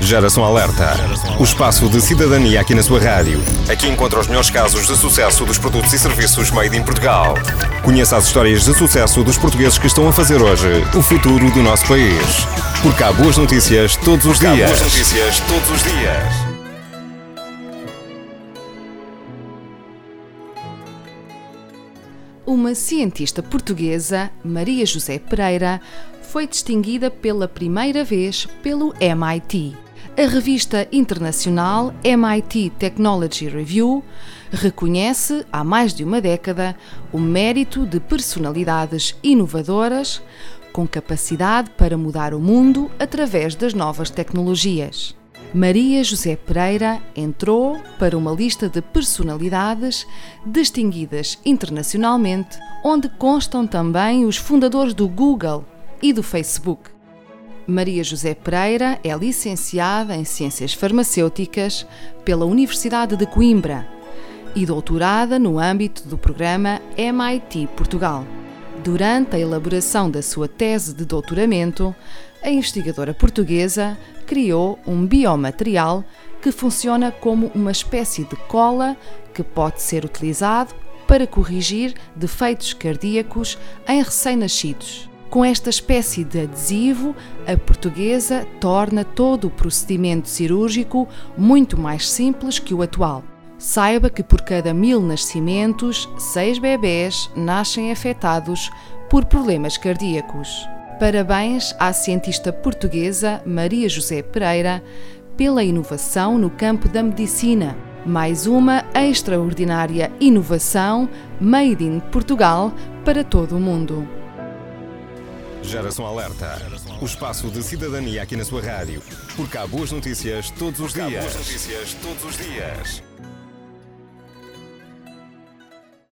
Geração Alerta. O espaço de cidadania aqui na sua rádio. Aqui encontra os melhores casos de sucesso dos produtos e serviços made in Portugal. Conheça as histórias de sucesso dos portugueses que estão a fazer hoje o futuro do nosso país. Porque há boas notícias todos os dias. Há boas notícias todos os dias. Uma cientista portuguesa, Maria José Pereira, foi distinguida pela primeira vez pelo MIT. A revista internacional MIT Technology Review reconhece, há mais de uma década, o mérito de personalidades inovadoras com capacidade para mudar o mundo através das novas tecnologias. Maria José Pereira entrou para uma lista de personalidades distinguidas internacionalmente, onde constam também os fundadores do Google e do Facebook. Maria José Pereira é licenciada em Ciências Farmacêuticas pela Universidade de Coimbra e doutorada no âmbito do programa MIT Portugal. Durante a elaboração da sua tese de doutoramento, a investigadora portuguesa criou um biomaterial que funciona como uma espécie de cola que pode ser utilizado para corrigir defeitos cardíacos em recém-nascidos. Com esta espécie de adesivo, a portuguesa torna todo o procedimento cirúrgico muito mais simples que o atual. Saiba que por cada mil nascimentos, seis bebés nascem afetados por problemas cardíacos. Parabéns à cientista portuguesa Maria José Pereira pela inovação no campo da medicina. Mais uma extraordinária inovação made in Portugal para todo o mundo. Geração Alerta. O espaço de cidadania aqui na sua rádio. Porque há boas notícias todos os dias. Há boas notícias todos os dias.